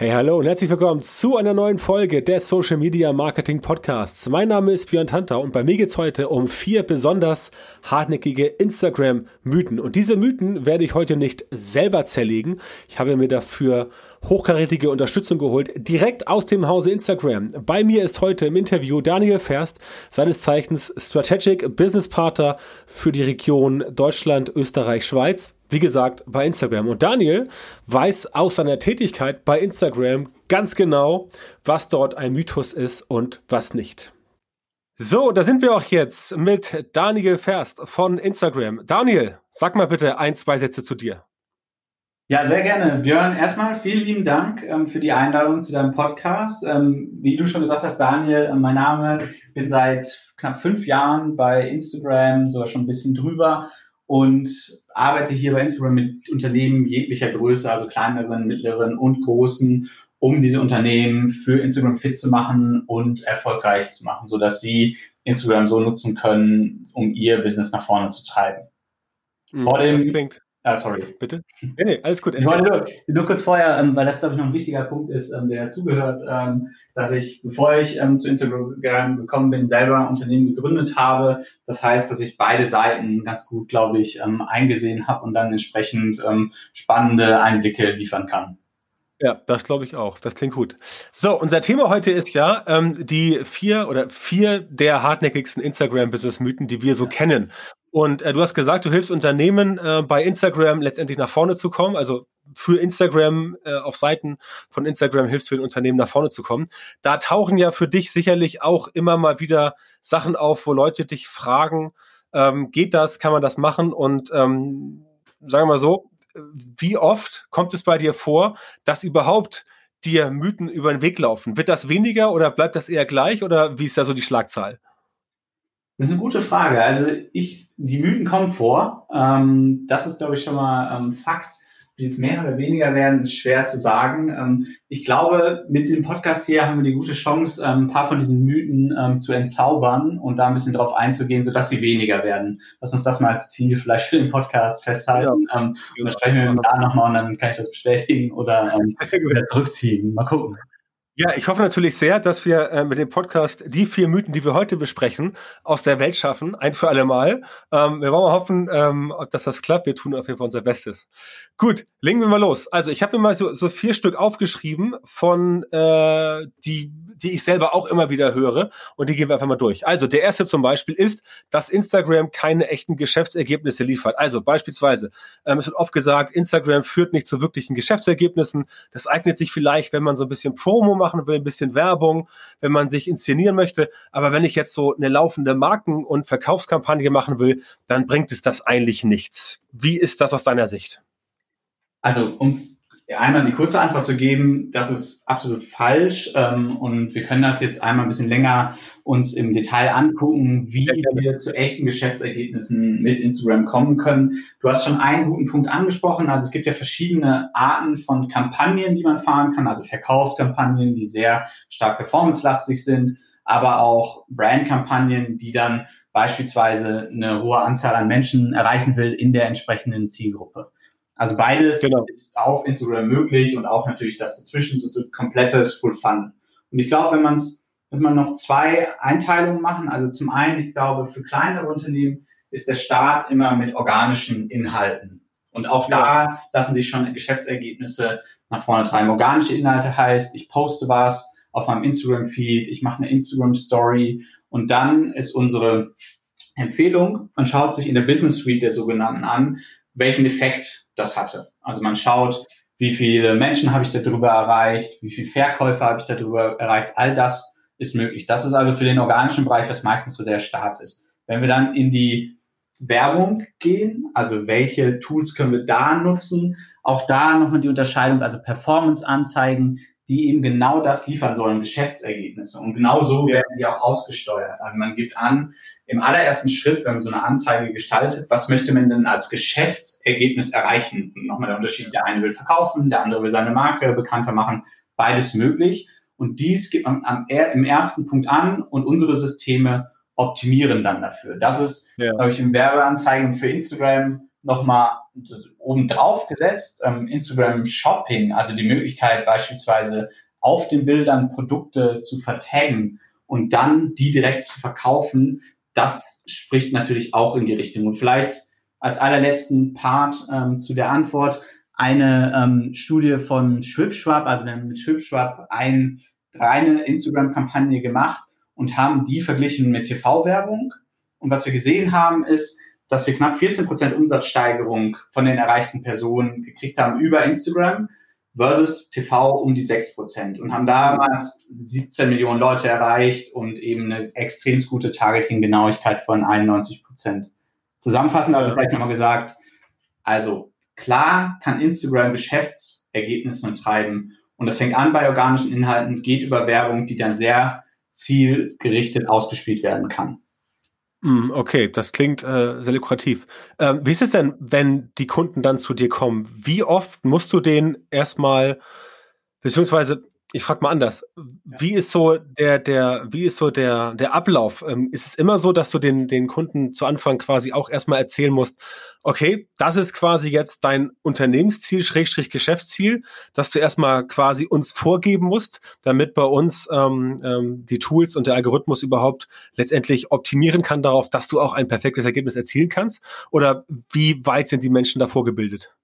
Hey, hallo und herzlich willkommen zu einer neuen Folge des Social Media Marketing Podcasts. Mein Name ist Björn Tanter und bei mir geht's heute um vier besonders hartnäckige Instagram-Mythen. Und diese Mythen werde ich heute nicht selber zerlegen. Ich habe mir dafür hochkarätige Unterstützung geholt, direkt aus dem Hause Instagram. Bei mir ist heute im Interview Daniel Ferst, seines Zeichens Strategic Business Partner für die Region Deutschland, Österreich, Schweiz wie gesagt, bei Instagram. Und Daniel weiß aus seiner Tätigkeit bei Instagram ganz genau, was dort ein Mythos ist und was nicht. So, da sind wir auch jetzt mit Daniel Ferst von Instagram. Daniel, sag mal bitte ein, zwei Sätze zu dir. Ja, sehr gerne. Björn, erstmal vielen lieben Dank ähm, für die Einladung zu deinem Podcast. Ähm, wie du schon gesagt hast, Daniel, äh, mein Name, bin seit knapp fünf Jahren bei Instagram, sogar schon ein bisschen drüber und arbeite hier bei Instagram mit Unternehmen jeglicher Größe, also kleineren, mittleren und großen, um diese Unternehmen für Instagram fit zu machen und erfolgreich zu machen, so dass sie Instagram so nutzen können, um ihr Business nach vorne zu treiben. Hm, Vor dem, Ah, sorry. Bitte? Nee, nee, alles gut. Ich wollte nur, nur kurz vorher, ähm, weil das, glaube ich, noch ein wichtiger Punkt ist, ähm, der dazugehört, ähm, dass ich, bevor ich ähm, zu Instagram gekommen bin, selber ein Unternehmen gegründet habe. Das heißt, dass ich beide Seiten ganz gut, glaube ich, ähm, eingesehen habe und dann entsprechend ähm, spannende Einblicke liefern kann. Ja, das glaube ich auch. Das klingt gut. So, unser Thema heute ist ja ähm, die vier oder vier der hartnäckigsten Instagram-Business-Mythen, die wir so ja. kennen. Und äh, du hast gesagt, du hilfst Unternehmen äh, bei Instagram letztendlich nach vorne zu kommen, also für Instagram äh, auf Seiten von Instagram hilfst du den Unternehmen nach vorne zu kommen. Da tauchen ja für dich sicherlich auch immer mal wieder Sachen auf, wo Leute dich fragen, ähm, geht das, kann man das machen? Und ähm, sagen wir mal so, wie oft kommt es bei dir vor, dass überhaupt dir Mythen über den Weg laufen? Wird das weniger oder bleibt das eher gleich oder wie ist da so die Schlagzahl? Das ist eine gute Frage. Also ich, die Mythen kommen vor. Ähm, das ist, glaube ich, schon mal ähm, Fakt die jetzt mehr oder weniger werden, ist schwer zu sagen. Ähm, ich glaube, mit dem Podcast hier haben wir die gute Chance, ähm, ein paar von diesen Mythen ähm, zu entzaubern und da ein bisschen drauf einzugehen, sodass sie weniger werden. Lass uns das mal als Ziel vielleicht für den Podcast festhalten. Ja. und dann sprechen wir da nochmal und dann kann ich das bestätigen oder wieder zurückziehen. Mal gucken. Ja, ich hoffe natürlich sehr, dass wir äh, mit dem Podcast die vier Mythen, die wir heute besprechen, aus der Welt schaffen, ein für alle Mal. Ähm, wir wollen mal hoffen, ähm, dass das klappt. Wir tun auf jeden Fall unser Bestes. Gut, legen wir mal los. Also ich habe mir mal so, so vier Stück aufgeschrieben von äh, die, die ich selber auch immer wieder höre und die gehen wir einfach mal durch. Also der erste zum Beispiel ist, dass Instagram keine echten Geschäftsergebnisse liefert. Also beispielsweise, ähm, es wird oft gesagt, Instagram führt nicht zu wirklichen Geschäftsergebnissen. Das eignet sich vielleicht, wenn man so ein bisschen Promo macht machen will, ein bisschen Werbung, wenn man sich inszenieren möchte. Aber wenn ich jetzt so eine laufende Marken- und Verkaufskampagne machen will, dann bringt es das eigentlich nichts. Wie ist das aus deiner Sicht? Also, um einmal die kurze Antwort zu geben, das ist absolut falsch. Ähm, und wir können das jetzt einmal ein bisschen länger uns im Detail angucken, wie wir zu echten Geschäftsergebnissen mit Instagram kommen können. Du hast schon einen guten Punkt angesprochen. Also es gibt ja verschiedene Arten von Kampagnen, die man fahren kann. Also Verkaufskampagnen, die sehr stark performancelastig sind, aber auch Brandkampagnen, die dann beispielsweise eine hohe Anzahl an Menschen erreichen will in der entsprechenden Zielgruppe. Also beides genau. ist auf Instagram möglich und auch natürlich das dazwischen, so, so komplettes Full Fun. Und ich glaube, wenn man es, wenn man noch zwei Einteilungen machen, also zum einen, ich glaube, für kleinere Unternehmen ist der Start immer mit organischen Inhalten. Und auch ja. da lassen sich schon Geschäftsergebnisse nach vorne treiben. Organische Inhalte heißt, ich poste was auf meinem Instagram-Feed, ich mache eine Instagram-Story und dann ist unsere Empfehlung, man schaut sich in der Business Suite der sogenannten an, welchen Effekt das hatte. Also man schaut, wie viele Menschen habe ich darüber erreicht, wie viele Verkäufe habe ich darüber erreicht, all das ist möglich. Das ist also für den organischen Bereich, was meistens so der Start ist. Wenn wir dann in die Werbung gehen, also welche Tools können wir da nutzen, auch da nochmal die Unterscheidung, also Performance-Anzeigen, die eben genau das liefern sollen, Geschäftsergebnisse. Und genau so werden die auch ausgesteuert. Also man gibt an, im allerersten Schritt, wenn man so eine Anzeige gestaltet, was möchte man denn als Geschäftsergebnis erreichen? Und nochmal der Unterschied, der eine will verkaufen, der andere will seine Marke bekannter machen, beides möglich. Und dies gibt man am, im ersten Punkt an und unsere Systeme optimieren dann dafür. Das ist, ja. glaube ich, im Werbeanzeigen für Instagram nochmal obendrauf gesetzt, ähm, Instagram Shopping, also die Möglichkeit beispielsweise auf den Bildern Produkte zu vertaggen und dann die direkt zu verkaufen, das spricht natürlich auch in die Richtung. Und vielleicht als allerletzten Part ähm, zu der Antwort eine ähm, Studie von Schwipschwab, also wir haben mit Schwipschwab eine reine Instagram-Kampagne gemacht und haben die verglichen mit TV-Werbung. Und was wir gesehen haben, ist, dass wir knapp 14 Prozent Umsatzsteigerung von den erreichten Personen gekriegt haben über Instagram versus TV um die 6 Prozent und haben damals 17 Millionen Leute erreicht und eben eine extrem gute Targeting-Genauigkeit von 91 Prozent. Zusammenfassend also vielleicht nochmal gesagt, also klar kann Instagram Geschäftsergebnisse treiben und das fängt an bei organischen Inhalten, geht über Werbung, die dann sehr zielgerichtet ausgespielt werden kann. Hm, okay, das klingt äh, sehr lukrativ. Ähm, wie ist es denn, wenn die Kunden dann zu dir kommen? Wie oft musst du denen erstmal, beziehungsweise ich frage mal anders. Wie ist so der, der, wie ist so der, der Ablauf? Ähm, ist es immer so, dass du den, den Kunden zu Anfang quasi auch erstmal erzählen musst, okay, das ist quasi jetzt dein Unternehmensziel, Schrägstrich Geschäftsziel, dass du erstmal quasi uns vorgeben musst, damit bei uns ähm, ähm, die Tools und der Algorithmus überhaupt letztendlich optimieren kann darauf, dass du auch ein perfektes Ergebnis erzielen kannst? Oder wie weit sind die Menschen davor gebildet?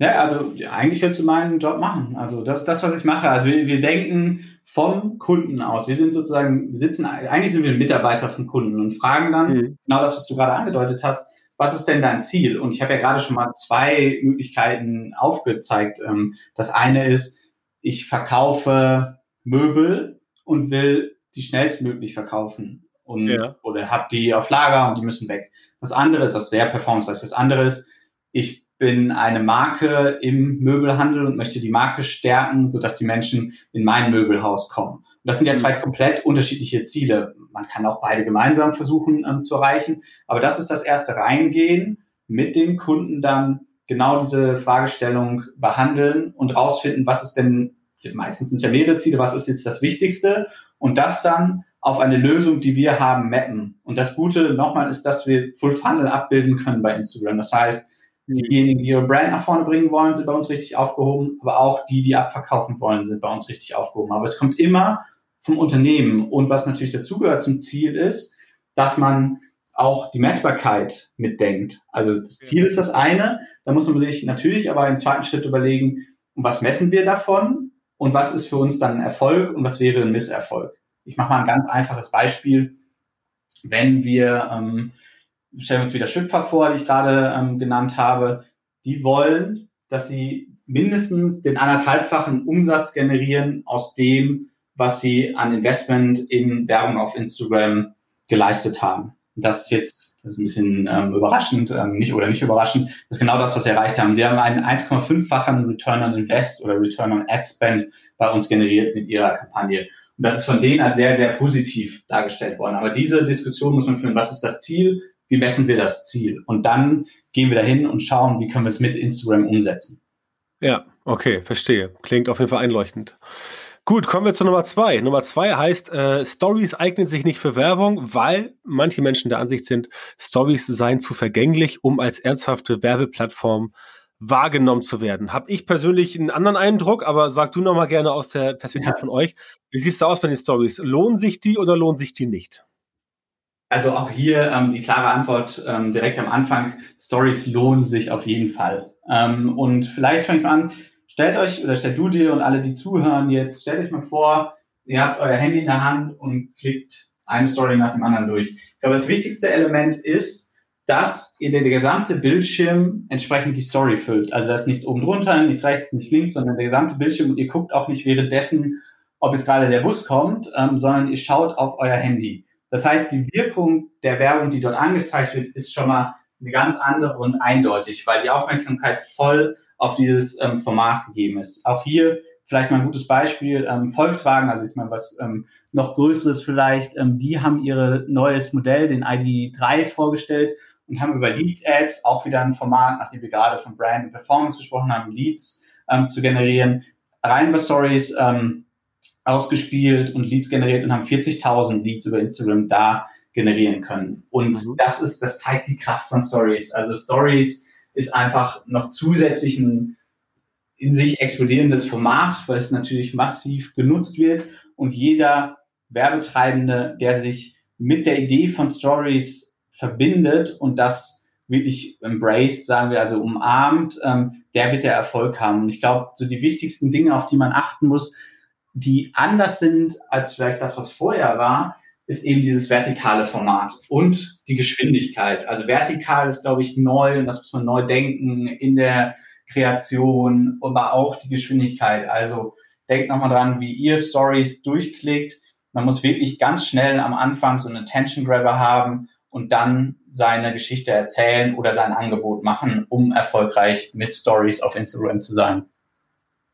Ja, also eigentlich könntest du meinen Job machen. Also das das, was ich mache. Also wir, wir denken vom Kunden aus. Wir sind sozusagen, wir sitzen, eigentlich sind wir Mitarbeiter von Kunden und fragen dann mhm. genau das, was du gerade angedeutet hast. Was ist denn dein Ziel? Und ich habe ja gerade schon mal zwei Möglichkeiten aufgezeigt. Ähm, das eine ist, ich verkaufe Möbel und will die schnellstmöglich verkaufen und ja. oder habe die auf Lager und die müssen weg. Das andere, das ist sehr performance Das andere ist, ich bin eine Marke im Möbelhandel und möchte die Marke stärken, sodass die Menschen in mein Möbelhaus kommen. Und das sind ja zwei mhm. komplett unterschiedliche Ziele. Man kann auch beide gemeinsam versuchen ähm, zu erreichen. Aber das ist das erste Reingehen, mit den Kunden dann genau diese Fragestellung behandeln und rausfinden, was ist denn, meistens sind es ja mehrere Ziele, was ist jetzt das Wichtigste und das dann auf eine Lösung, die wir haben, mappen. Und das Gute nochmal ist, dass wir Full Funnel abbilden können bei Instagram. Das heißt, Diejenigen, die ihre Brand nach vorne bringen wollen, sind bei uns richtig aufgehoben, aber auch die, die abverkaufen wollen, sind bei uns richtig aufgehoben. Aber es kommt immer vom Unternehmen. Und was natürlich dazugehört zum Ziel ist, dass man auch die Messbarkeit mitdenkt. Also das Ziel ist das eine, da muss man sich natürlich aber im zweiten Schritt überlegen, was messen wir davon und was ist für uns dann ein Erfolg und was wäre ein Misserfolg. Ich mache mal ein ganz einfaches Beispiel. Wenn wir ähm, stellen wir uns wieder Schüpfer vor, die ich gerade ähm, genannt habe, die wollen, dass sie mindestens den anderthalbfachen Umsatz generieren aus dem, was sie an Investment in Werbung auf Instagram geleistet haben. Das ist jetzt das ist ein bisschen ähm, überraschend, ähm, nicht oder nicht überraschend, das ist genau das, was sie erreicht haben. Sie haben einen 1,5-fachen Return on Invest oder Return on Ad Spend bei uns generiert mit ihrer Kampagne. Und das ist von denen als sehr, sehr positiv dargestellt worden. Aber diese Diskussion muss man führen. Was ist das Ziel? Wie messen wir das Ziel? Und dann gehen wir dahin und schauen, wie können wir es mit Instagram umsetzen. Ja, okay, verstehe. Klingt auf jeden Fall einleuchtend. Gut, kommen wir zu Nummer zwei. Nummer zwei heißt, äh, Stories eignen sich nicht für Werbung, weil manche Menschen der Ansicht sind, Stories seien zu vergänglich, um als ernsthafte Werbeplattform wahrgenommen zu werden. Hab ich persönlich einen anderen Eindruck, aber sag du noch mal gerne aus der Perspektive ja. von euch. Wie siehst du aus bei den Stories? Lohnen sich die oder lohnen sich die nicht? Also auch hier ähm, die klare Antwort ähm, direkt am Anfang. Stories lohnen sich auf jeden Fall. Ähm, und vielleicht fange ich mal an, stellt euch oder stellt du dir und alle, die zuhören jetzt, stellt euch mal vor, ihr habt euer Handy in der Hand und klickt eine Story nach dem anderen durch. Ich glaube, das wichtigste Element ist, dass ihr der gesamte Bildschirm entsprechend die Story füllt. Also da ist nichts oben drunter, nichts rechts, nichts links, sondern der gesamte Bildschirm und ihr guckt auch nicht währenddessen, ob jetzt gerade der Bus kommt, ähm, sondern ihr schaut auf euer Handy. Das heißt, die Wirkung der Werbung, die dort angezeigt wird, ist schon mal eine ganz andere und eindeutig, weil die Aufmerksamkeit voll auf dieses ähm, Format gegeben ist. Auch hier vielleicht mal ein gutes Beispiel, ähm, Volkswagen, also ist mal was ähm, noch Größeres vielleicht, ähm, die haben ihr neues Modell, den ID3 vorgestellt und haben über Lead Ads auch wieder ein Format, nachdem wir gerade von Brand und Performance gesprochen haben, Leads ähm, zu generieren, rein über Stories ähm, ausgespielt und Leads generiert und haben 40.000 Leads über Instagram da generieren können. Und mhm. das ist, das zeigt die Kraft von Stories. Also Stories ist einfach noch zusätzlich ein in sich explodierendes Format, weil es natürlich massiv genutzt wird und jeder Werbetreibende, der sich mit der Idee von Stories verbindet und das wirklich embraced, sagen wir, also umarmt, ähm, der wird der Erfolg haben. Und ich glaube, so die wichtigsten Dinge, auf die man achten muss, die anders sind als vielleicht das, was vorher war, ist eben dieses vertikale Format und die Geschwindigkeit. Also vertikal ist, glaube ich, neu und das muss man neu denken in der Kreation, aber auch die Geschwindigkeit. Also denkt nochmal dran, wie ihr Stories durchklickt. Man muss wirklich ganz schnell am Anfang so einen Attention Grabber haben und dann seine Geschichte erzählen oder sein Angebot machen, um erfolgreich mit Stories auf Instagram zu sein.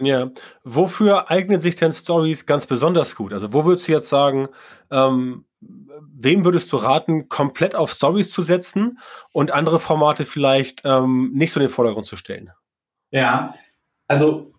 Ja, wofür eignen sich denn Stories ganz besonders gut? Also wo würdest du jetzt sagen, ähm, wem würdest du raten, komplett auf Stories zu setzen und andere Formate vielleicht ähm, nicht so in den Vordergrund zu stellen? Ja, also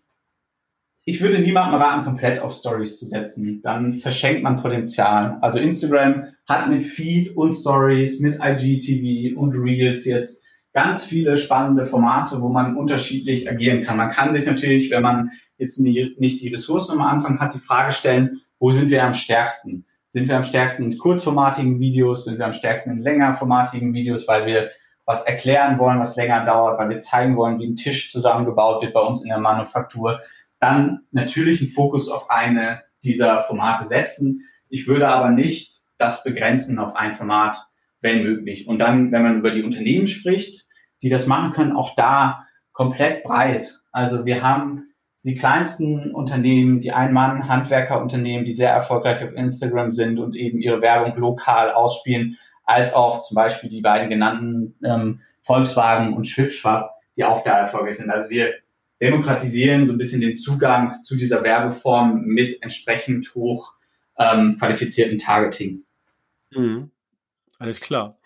ich würde niemandem raten, komplett auf Stories zu setzen. Dann verschenkt man Potenzial. Also Instagram hat mit Feed und Stories, mit IGTV und Reels jetzt ganz viele spannende Formate, wo man unterschiedlich agieren kann. Man kann sich natürlich, wenn man jetzt nicht die Ressourcen am Anfang hat, die Frage stellen, wo sind wir am stärksten? Sind wir am stärksten in kurzformatigen Videos? Sind wir am stärksten in längerformatigen Videos, weil wir was erklären wollen, was länger dauert, weil wir zeigen wollen, wie ein Tisch zusammengebaut wird bei uns in der Manufaktur, dann natürlich einen Fokus auf eine dieser Formate setzen. Ich würde aber nicht das begrenzen auf ein Format, wenn möglich. Und dann, wenn man über die Unternehmen spricht, die das machen können, auch da komplett breit. Also wir haben die kleinsten Unternehmen, die Ein-Mann-Handwerkerunternehmen, die sehr erfolgreich auf Instagram sind und eben ihre Werbung lokal ausspielen als auch zum Beispiel die beiden genannten ähm, Volkswagen und Schiffschwab, die auch da erfolgreich sind. Also wir demokratisieren so ein bisschen den Zugang zu dieser Werbeform mit entsprechend hoch ähm, qualifizierten Targeting. Mhm. Alles klar.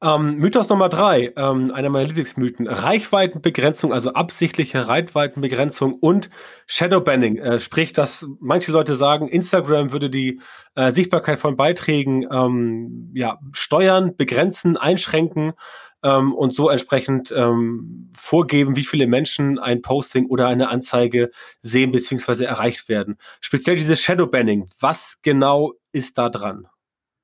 Ähm, Mythos Nummer drei, ähm, einer meiner Lieblingsmythen. Reichweitenbegrenzung, also absichtliche Reichweitenbegrenzung und Shadowbanning. Äh, sprich, dass manche Leute sagen, Instagram würde die äh, Sichtbarkeit von Beiträgen ähm, ja, steuern, begrenzen, einschränken ähm, und so entsprechend ähm, vorgeben, wie viele Menschen ein Posting oder eine Anzeige sehen bzw. erreicht werden. Speziell dieses Shadowbanning. Was genau ist da dran?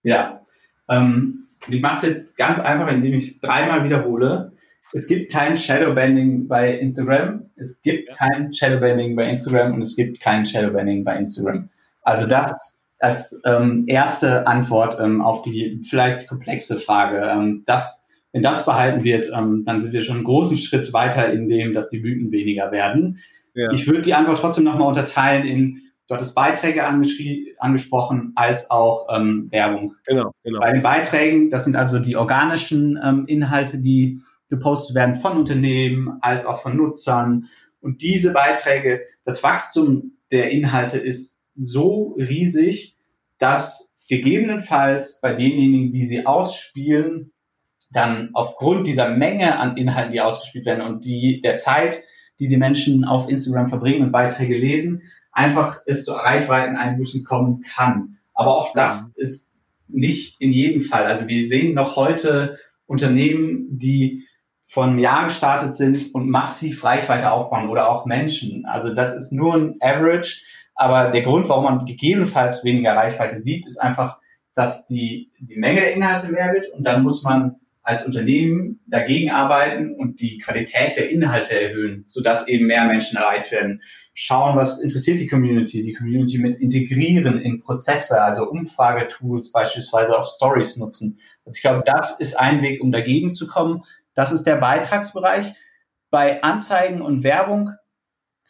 Ja, ähm, ich mache es jetzt ganz einfach, indem ich es dreimal wiederhole. Es gibt kein Shadowbanning bei Instagram. Es gibt kein Shadowbanning bei Instagram und es gibt kein Shadowbanning bei Instagram. Also das als ähm, erste Antwort ähm, auf die vielleicht komplexe Frage. Ähm, das, wenn das behalten wird, ähm, dann sind wir schon einen großen Schritt weiter in dem, dass die Blüten weniger werden. Ja. Ich würde die Antwort trotzdem nochmal unterteilen in Du hattest Beiträge angesprochen als auch ähm, Werbung. Genau, genau. Bei den Beiträgen, das sind also die organischen ähm, Inhalte, die gepostet werden von Unternehmen als auch von Nutzern. Und diese Beiträge, das Wachstum der Inhalte ist so riesig, dass gegebenenfalls bei denjenigen, die sie ausspielen, dann aufgrund dieser Menge an Inhalten, die ausgespielt werden und die der Zeit, die die Menschen auf Instagram verbringen und Beiträge lesen, einfach es zu Reichweiteneinbußen kommen kann. Aber auch das ja. ist nicht in jedem Fall. Also wir sehen noch heute Unternehmen, die von einem Jahr gestartet sind und massiv Reichweite aufbauen oder auch Menschen. Also das ist nur ein Average. Aber der Grund, warum man gegebenenfalls weniger Reichweite sieht, ist einfach, dass die, die Menge der Inhalte mehr wird und dann muss man als Unternehmen dagegen arbeiten und die Qualität der Inhalte erhöhen, sodass eben mehr Menschen erreicht werden. Schauen, was interessiert die Community, die Community mit integrieren in Prozesse, also Umfragetools beispielsweise auf Stories nutzen. Also ich glaube, das ist ein Weg, um dagegen zu kommen. Das ist der Beitragsbereich. Bei Anzeigen und Werbung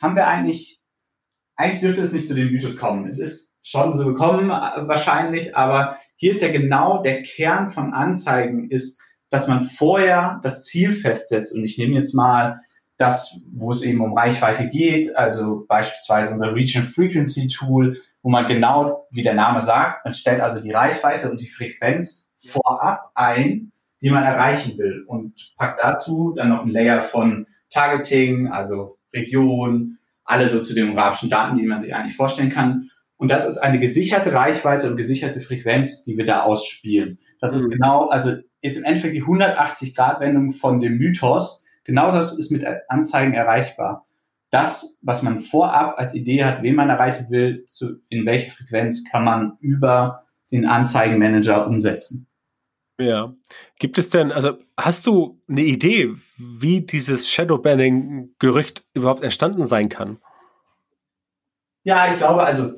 haben wir eigentlich, eigentlich dürfte es nicht zu den Mythos kommen. Es ist schon so gekommen wahrscheinlich, aber hier ist ja genau der Kern von Anzeigen ist, dass man vorher das Ziel festsetzt. Und ich nehme jetzt mal das, wo es eben um Reichweite geht, also beispielsweise unser and Frequency Tool, wo man genau, wie der Name sagt, man stellt also die Reichweite und die Frequenz vorab ein, die man erreichen will und packt dazu dann noch ein Layer von Targeting, also Region, alle so zu demografischen Daten, die man sich eigentlich vorstellen kann. Und das ist eine gesicherte Reichweite und gesicherte Frequenz, die wir da ausspielen. Das mhm. ist genau, also ist im Endeffekt die 180-Grad-Wendung von dem Mythos. Genau das ist mit Anzeigen erreichbar. Das, was man vorab als Idee hat, wen man erreichen will, zu, in welcher Frequenz kann man über den Anzeigenmanager umsetzen. Ja. Gibt es denn, also hast du eine Idee, wie dieses Shadowbanning-Gerücht überhaupt entstanden sein kann? Ja, ich glaube, also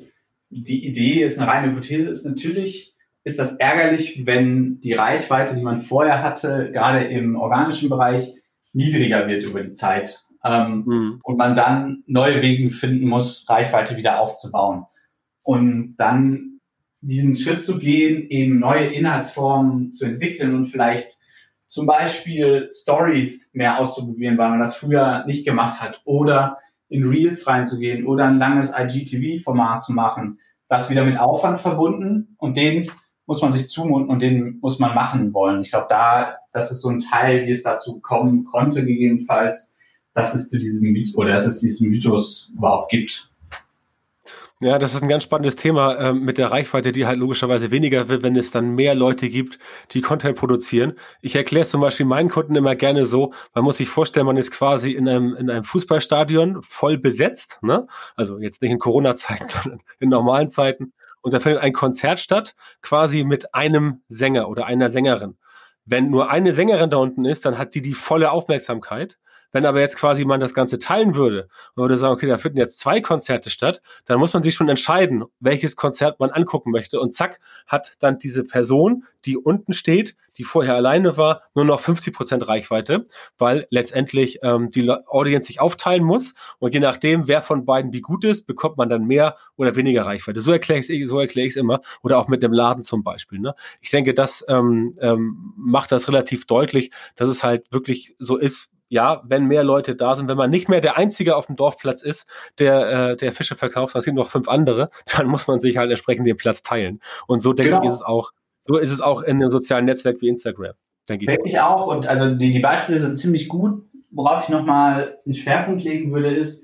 die Idee ist eine reine Hypothese, ist natürlich, ist das ärgerlich, wenn die Reichweite, die man vorher hatte, gerade im organischen Bereich, niedriger wird über die Zeit. Ähm, mhm. Und man dann neue Wege finden muss, Reichweite wieder aufzubauen. Und dann diesen Schritt zu gehen, eben neue Inhaltsformen zu entwickeln und vielleicht zum Beispiel Stories mehr auszuprobieren, weil man das früher nicht gemacht hat, oder in Reels reinzugehen oder ein langes IGTV-Format zu machen. Das wieder mit Aufwand verbunden und den muss man sich zumuten und den muss man machen wollen. Ich glaube, da, das ist so ein Teil, wie es dazu kommen konnte, gegebenenfalls, dass es zu diesem Mythos oder dass es diesen Mythos überhaupt gibt. Ja, das ist ein ganz spannendes Thema äh, mit der Reichweite, die halt logischerweise weniger wird, wenn es dann mehr Leute gibt, die Content produzieren. Ich erkläre es zum Beispiel meinen Kunden immer gerne so, man muss sich vorstellen, man ist quasi in einem, in einem Fußballstadion voll besetzt, ne? also jetzt nicht in Corona-Zeiten, sondern in normalen Zeiten. Und da findet ein Konzert statt, quasi mit einem Sänger oder einer Sängerin. Wenn nur eine Sängerin da unten ist, dann hat sie die volle Aufmerksamkeit. Wenn aber jetzt quasi man das Ganze teilen würde und würde sagen, okay, da finden jetzt zwei Konzerte statt, dann muss man sich schon entscheiden, welches Konzert man angucken möchte. Und zack, hat dann diese Person, die unten steht, die vorher alleine war, nur noch 50 Prozent Reichweite, weil letztendlich ähm, die Audience sich aufteilen muss und je nachdem, wer von beiden wie gut ist, bekommt man dann mehr oder weniger Reichweite. So erkläre ich es so es immer oder auch mit dem Laden zum Beispiel. Ne? Ich denke, das ähm, ähm, macht das relativ deutlich, dass es halt wirklich so ist, ja, wenn mehr Leute da sind, wenn man nicht mehr der Einzige auf dem Dorfplatz ist, der, äh, der Fische verkauft, es gibt noch fünf andere, dann muss man sich halt entsprechend den Platz teilen. Und so denke genau. ich, ist es auch, so ist es auch in einem sozialen Netzwerk wie Instagram, denke ich. Denke ich auch. Und also die, die Beispiele sind ziemlich gut. Worauf ich nochmal einen Schwerpunkt legen würde, ist,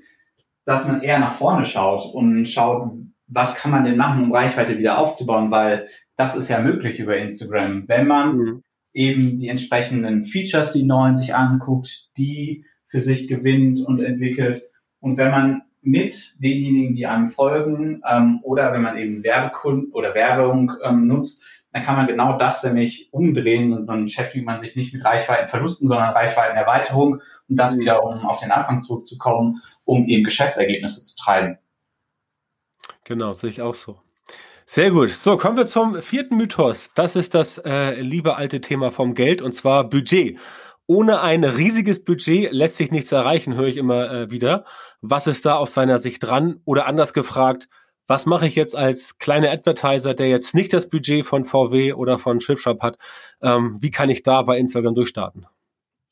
dass man eher nach vorne schaut und schaut, was kann man denn machen, um Reichweite wieder aufzubauen, weil das ist ja möglich über Instagram. Wenn man mhm eben die entsprechenden Features, die neuen sich anguckt, die für sich gewinnt und entwickelt. Und wenn man mit denjenigen, die einem folgen, ähm, oder wenn man eben Werbekunden oder Werbung ähm, nutzt, dann kann man genau das nämlich umdrehen und dann beschäftigt man sich nicht mit Reichweitenverlusten, sondern Reichweitenerweiterung und das wieder, um auf den Anfang zurückzukommen, um eben Geschäftsergebnisse zu treiben. Genau, sehe ich auch so. Sehr gut. So, kommen wir zum vierten Mythos. Das ist das äh, liebe alte Thema vom Geld und zwar Budget. Ohne ein riesiges Budget lässt sich nichts erreichen, höre ich immer äh, wieder. Was ist da aus seiner Sicht dran? Oder anders gefragt, was mache ich jetzt als kleiner Advertiser, der jetzt nicht das Budget von VW oder von Chipshop hat? Ähm, wie kann ich da bei Instagram durchstarten?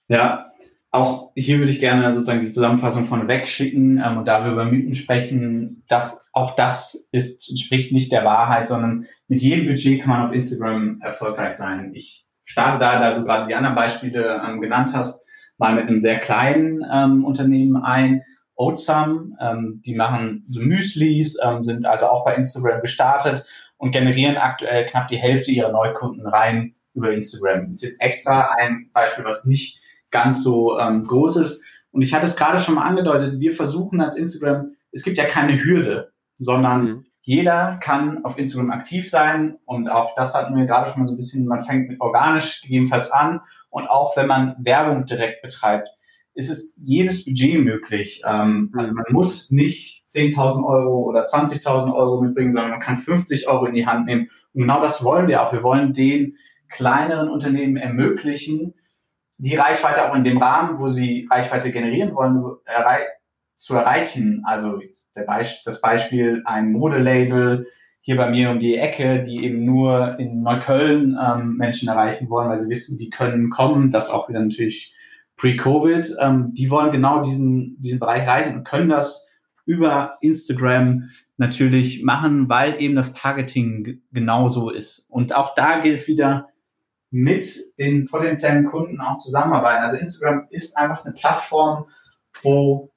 Ja, auch hier würde ich gerne sozusagen die Zusammenfassung von wegschicken ähm, und da wir über Mythen sprechen, dass auch das ist, entspricht nicht der Wahrheit, sondern mit jedem Budget kann man auf Instagram erfolgreich sein. Ich starte da, da du gerade die anderen Beispiele ähm, genannt hast, mal mit einem sehr kleinen ähm, Unternehmen ein. Oatsum, ähm, die machen so Müslis, ähm, sind also auch bei Instagram gestartet und generieren aktuell knapp die Hälfte ihrer Neukunden rein über Instagram. Das ist jetzt extra ein Beispiel, was nicht ganz so ähm, groß ist. Und ich hatte es gerade schon mal angedeutet, wir versuchen als Instagram, es gibt ja keine Hürde, sondern mhm. jeder kann auf Instagram aktiv sein. Und auch das hatten wir gerade schon mal so ein bisschen, man fängt mit organisch gegebenenfalls an. Und auch wenn man Werbung direkt betreibt, ist es jedes Budget möglich. Ähm, also man muss nicht 10.000 Euro oder 20.000 Euro mitbringen, sondern man kann 50 Euro in die Hand nehmen. Und genau das wollen wir auch. Wir wollen den kleineren Unternehmen ermöglichen, die Reichweite auch in dem Rahmen, wo sie Reichweite generieren wollen, errei zu erreichen. Also Be das Beispiel ein Modelabel hier bei mir um die Ecke, die eben nur in Neukölln ähm, Menschen erreichen wollen, weil sie wissen, die können kommen. Das auch wieder natürlich pre-Covid. Ähm, die wollen genau diesen, diesen Bereich erreichen und können das über Instagram natürlich machen, weil eben das Targeting genauso ist. Und auch da gilt wieder, mit den potenziellen Kunden auch zusammenarbeiten. Also Instagram ist einfach eine Plattform, wo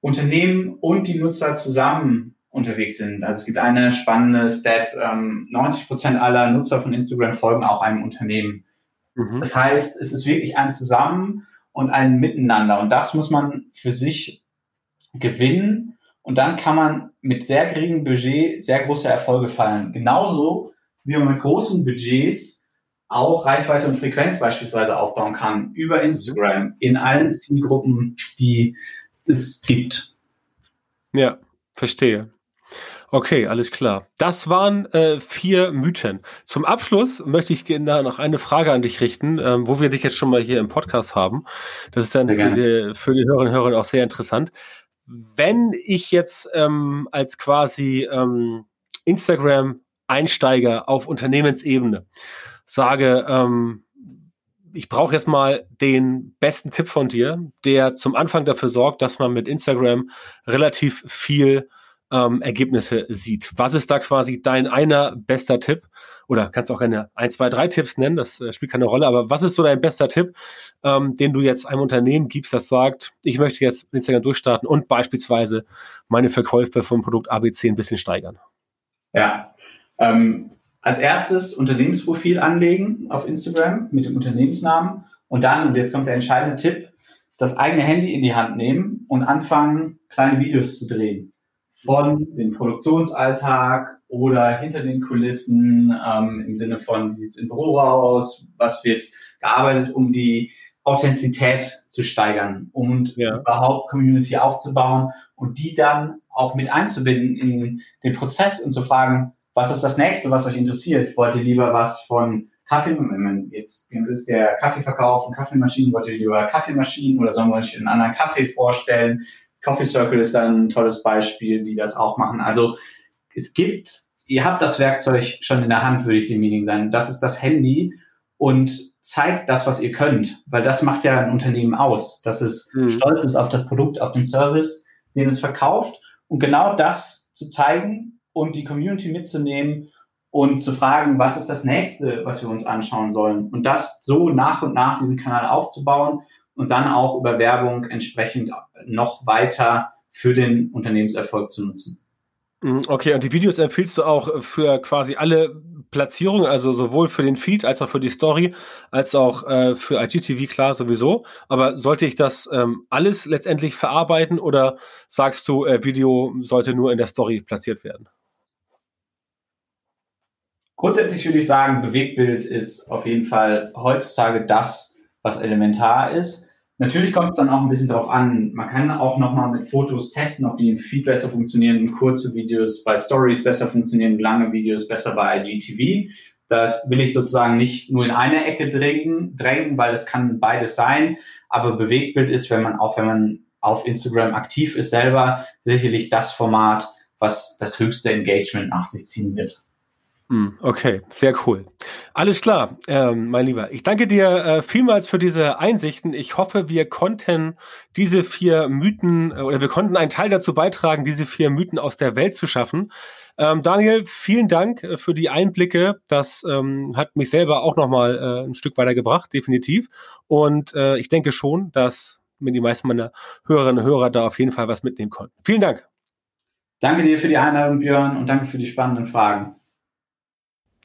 Unternehmen und die Nutzer zusammen unterwegs sind. Also es gibt eine spannende Stat, ähm, 90 Prozent aller Nutzer von Instagram folgen auch einem Unternehmen. Mhm. Das heißt, es ist wirklich ein Zusammen und ein Miteinander und das muss man für sich gewinnen und dann kann man mit sehr geringem Budget sehr große Erfolge feiern. Genauso wie man mit großen Budgets auch Reichweite und Frequenz beispielsweise aufbauen kann über Instagram in allen Zielgruppen, die es gibt. Ja, verstehe. Okay, alles klar. Das waren äh, vier Mythen. Zum Abschluss möchte ich da noch eine Frage an dich richten, ähm, wo wir dich jetzt schon mal hier im Podcast haben. Das ist dann für die, für die Hörerinnen und Hörer auch sehr interessant. Wenn ich jetzt ähm, als quasi ähm, Instagram-Einsteiger auf Unternehmensebene sage, ähm, ich brauche jetzt mal den besten Tipp von dir, der zum Anfang dafür sorgt, dass man mit Instagram relativ viel ähm, Ergebnisse sieht. Was ist da quasi dein einer bester Tipp? Oder kannst du auch gerne ein, zwei, drei Tipps nennen, das äh, spielt keine Rolle, aber was ist so dein bester Tipp, ähm, den du jetzt einem Unternehmen gibst, das sagt, ich möchte jetzt Instagram durchstarten und beispielsweise meine Verkäufe vom Produkt ABC ein bisschen steigern? Ja, ähm, als erstes Unternehmensprofil anlegen auf Instagram mit dem Unternehmensnamen und dann, und jetzt kommt der entscheidende Tipp, das eigene Handy in die Hand nehmen und anfangen, kleine Videos zu drehen. Von dem Produktionsalltag oder hinter den Kulissen ähm, im Sinne von, wie sieht's im Büro aus, was wird gearbeitet, um die Authentizität zu steigern und ja. überhaupt Community aufzubauen und die dann auch mit einzubinden in den Prozess und zu fragen, was ist das nächste, was euch interessiert? Wollt ihr lieber was von Kaffee, jetzt ist der Kaffeeverkauf und Kaffeemaschinen, wollt ihr lieber Kaffeemaschinen oder sollen wir euch einen anderen Kaffee vorstellen? Coffee Circle ist dann ein tolles Beispiel, die das auch machen. Also es gibt, ihr habt das Werkzeug schon in der Hand, würde ich dem Meeting sagen. Das ist das Handy und zeigt das, was ihr könnt, weil das macht ja ein Unternehmen aus, dass es mhm. stolz ist auf das Produkt, auf den Service, den es verkauft und genau das zu zeigen und die Community mitzunehmen und zu fragen, was ist das nächste, was wir uns anschauen sollen und das so nach und nach diesen Kanal aufzubauen und dann auch über Werbung entsprechend noch weiter für den Unternehmenserfolg zu nutzen. Mhm, okay, und die Videos empfiehlst du auch für quasi alle Platzierungen, also sowohl für den Feed als auch für die Story, als auch äh, für IGTV, klar, sowieso. Aber sollte ich das ähm, alles letztendlich verarbeiten oder sagst du, äh, Video sollte nur in der Story platziert werden? Grundsätzlich würde ich sagen, Bewegtbild ist auf jeden Fall heutzutage das, was elementar ist. Natürlich kommt es dann auch ein bisschen darauf an. Man kann auch nochmal mit Fotos testen, ob die viel besser funktionieren, kurze Videos bei Stories besser funktionieren, lange Videos besser bei IGTV. Das will ich sozusagen nicht nur in eine Ecke drängen, drängen, weil es kann beides sein. Aber Bewegtbild ist, wenn man auch wenn man auf Instagram aktiv ist selber, sicherlich das Format, was das höchste Engagement nach sich ziehen wird. Hm, okay, sehr cool. Alles klar, ähm, mein Lieber. Ich danke dir äh, vielmals für diese Einsichten. Ich hoffe, wir konnten diese vier Mythen äh, oder wir konnten einen Teil dazu beitragen, diese vier Mythen aus der Welt zu schaffen. Ähm, Daniel, vielen Dank äh, für die Einblicke. Das ähm, hat mich selber auch nochmal äh, ein Stück weitergebracht, definitiv. Und äh, ich denke schon, dass mir die meisten meiner Hörerinnen und Hörer da auf jeden Fall was mitnehmen konnten. Vielen Dank. Danke dir für die Einladung, Björn, und danke für die spannenden Fragen.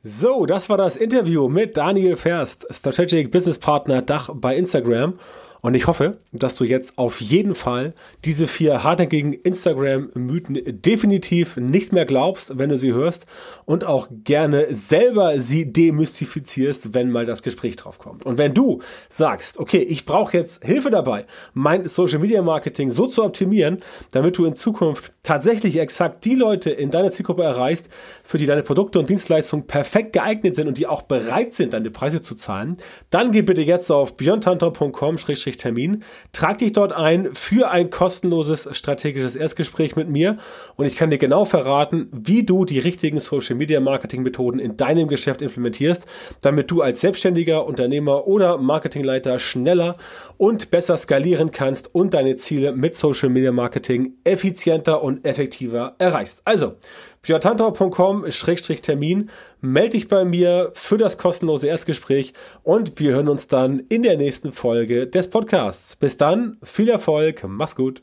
So, das war das Interview mit Daniel Ferst, Strategic Business Partner Dach bei Instagram. Und ich hoffe, dass du jetzt auf jeden Fall diese vier hartnäckigen Instagram-Mythen definitiv nicht mehr glaubst, wenn du sie hörst und auch gerne selber sie demystifizierst, wenn mal das Gespräch drauf kommt. Und wenn du sagst, okay, ich brauche jetzt Hilfe dabei, mein Social Media Marketing so zu optimieren, damit du in Zukunft tatsächlich exakt die Leute in deiner Zielgruppe erreichst, für die deine Produkte und Dienstleistungen perfekt geeignet sind und die auch bereit sind, deine Preise zu zahlen, dann geh bitte jetzt auf beyondhunter.com Termin. Trag dich dort ein für ein kostenloses strategisches Erstgespräch mit mir und ich kann dir genau verraten, wie du die richtigen Social Media Marketing Methoden in deinem Geschäft implementierst, damit du als selbstständiger Unternehmer oder Marketingleiter schneller und besser skalieren kannst und deine Ziele mit Social Media Marketing effizienter und effektiver erreichst. Also, björntantau.com-termin. Melde dich bei mir für das kostenlose Erstgespräch und wir hören uns dann in der nächsten Folge des Podcasts. Bis dann, viel Erfolg, mach's gut.